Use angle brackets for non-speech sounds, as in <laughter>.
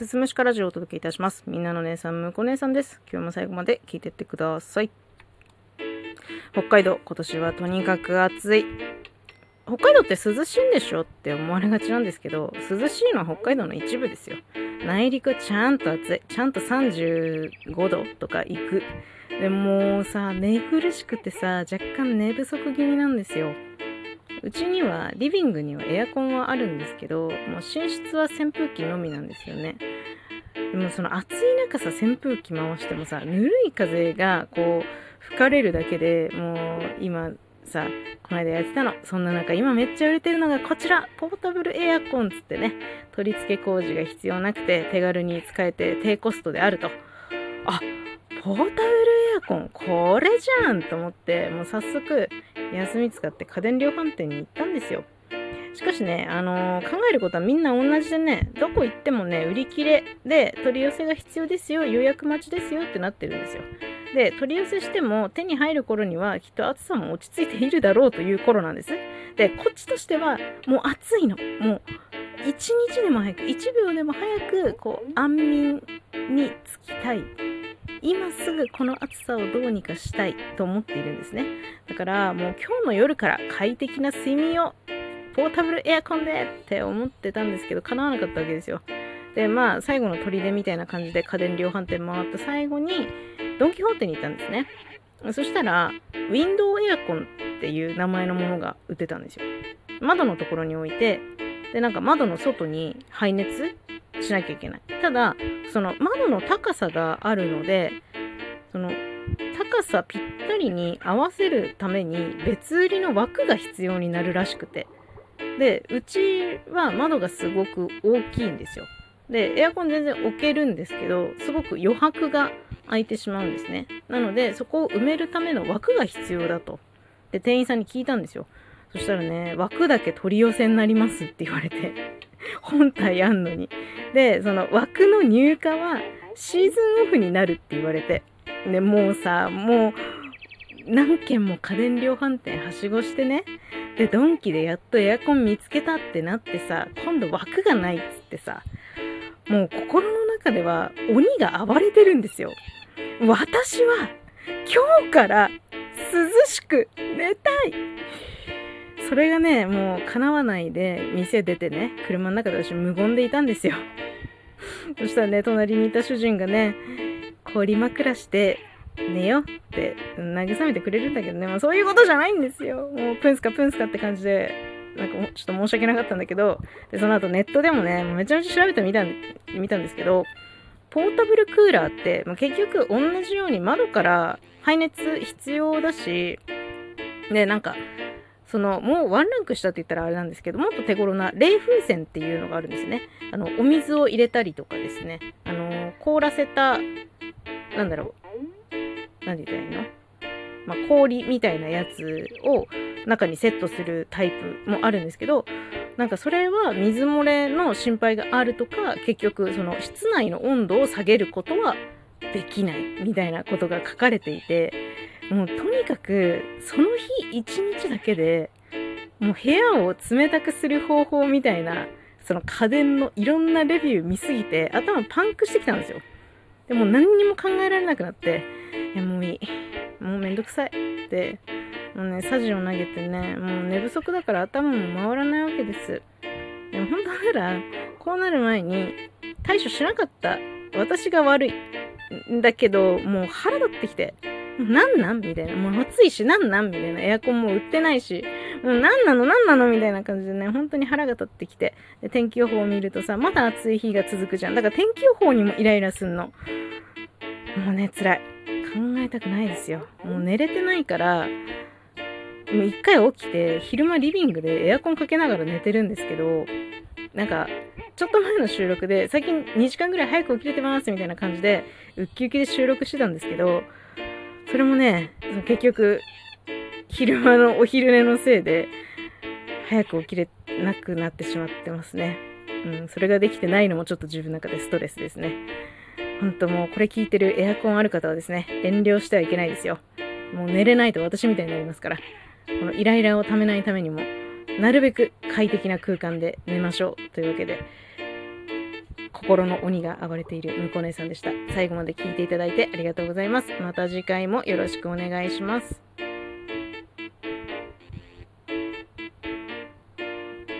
すすむしかラジオをお届けいたします。みんなの姉さん、むこ姉さんです。今日も最後まで聞いてってください。北海道、今年はとにかく暑い。北海道って涼しいんでしょって思われがちなんですけど、涼しいのは北海道の一部ですよ。内陸ちゃんと暑い。ちゃんと35度とか行く。でもさ、寝苦しくてさ、若干寝不足気味なんですよ。うちにはリビングにはエアコンはあるんですけどもう寝室は扇風機のみなんですよね。でもその暑い中さ扇風機回してもさぬるい風がこう吹かれるだけでもう今さこの間やってたの。そんな中今めっちゃ売れてるのがこちら。ポータブルエアコンつってね。取り付け工事が必要なくて手軽に使えて低コストであると。あポータブルこれじゃんと思ってもう早速休み使って家電量販店に行ったんですよしかしね、あのー、考えることはみんな同じでね、どこ行ってもね、売り切れで取り寄せが必要ですよ、予約待ちですよってなってるんですよ。で、取り寄せしても手に入る頃にはきっと暑さも落ち着いているだろうという頃なんです。で、こっちとしてはもう暑いの。もう一日でも早く、1秒でも早く、こう、安眠につきたい。今すぐこの暑さをどうにかしたいと思っているんですね。だからもう今日の夜から快適な睡眠をポータブルエアコンでって思ってたんですけど叶わなかったわけですよ。でまあ最後の砦みたいな感じで家電量販店回った最後にドン・キホーテに行ったんですね。そしたらウィンドウエアコンっていう名前のものが売ってたんですよ。窓のところに置いてでなんか窓の外に排熱しなきゃいけない。ただその窓の高さがあるのでその高さぴったりに合わせるために別売りの枠が必要になるらしくて。でうちは窓がすごく大きいんですよ。でエアコン全然置けるんですけどすごく余白が空いてしまうんですね。なのでそこを埋めるための枠が必要だと。で店員さんに聞いたんですよ。そしたらね枠だけ取り寄せになりますって言われて。本体あんのに。でその枠の入荷はシーズンオフになるって言われて。でもうさもう何軒も家電量販店はしごしてね。でドンキでやっとエアコン見つけたってなってさ今度枠がないっつってさもう心の中では鬼が暴れてるんですよ。私は今日から涼しく寝たい。それがねもう叶わないで店出てね車の中で私無言でいたんですよ <laughs> そしたらね隣にいた主人がね氷枕して寝よって慰めてくれるんだけどね、まあ、そういうことじゃないんですよ。もうプンスカプンスカって感じで、なんかちょっと申し訳なかったんだけど、で、その後ネットでもね、めちゃめちゃ調べてみた見たんですけど、ポータブルクーラーって、まあ、結局同じように窓から排熱必要だし、で、なんか、その、もうワンランク下って言ったらあれなんですけど、もっと手頃な冷風船っていうのがあるんですね。あの、お水を入れたりとかですね、あの、凍らせたなんだろう、なんて言ったらいいの？まあ、氷みたいなやつを中にセットするタイプもあるんですけど、なんかそれは水漏れの心配があるとか、結局その室内の温度を下げることはできないみたいなことが書かれていて、もうとにかくその日一日だけでもう部屋を冷たくする方法みたいなその家電のいろんなレビュー見すぎて頭パンクしてきたんですよ。でも何にも考えられなくなって、いやもういい。もうめんどくさいって、もうね、サジを投げてね、もう寝不足だから頭も回らないわけです。でも本当なら、こうなる前に対処しなかった私が悪い。んだけど、もう腹立ってきて、なんなん？みたいな。もう暑いし、なんなん？みたいな。エアコンも売ってないし、もう何なの？何なの？みたいな感じでね、本当に腹が立ってきて、で天気予報を見るとさ、まだ暑い日が続くじゃん。だから天気予報にもイライラすんの。もうね、辛い。考えたくないですよ。もう寝れてないから、もう一回起きて、昼間リビングでエアコンかけながら寝てるんですけど、なんか、ちょっと前の収録で、最近2時間ぐらい早く起きれてますみたいな感じで、ウッキウキで収録してたんですけど、それもね、結局、昼間のお昼寝のせいで、早く起きれなくなってしまってますね。うん、それができてないのもちょっと自分の中でストレスですね。本当もうこれ聞いてるエアコンある方はですね、遠慮してはいけないですよ。もう寝れないと私みたいになりますから、このイライラをためないためにも、なるべく快適な空間で寝ましょうというわけで、心の鬼が暴れている向こ姉さんでした。最後まで聞いていただいてありがとうございます。また次回もよろしくお願いします。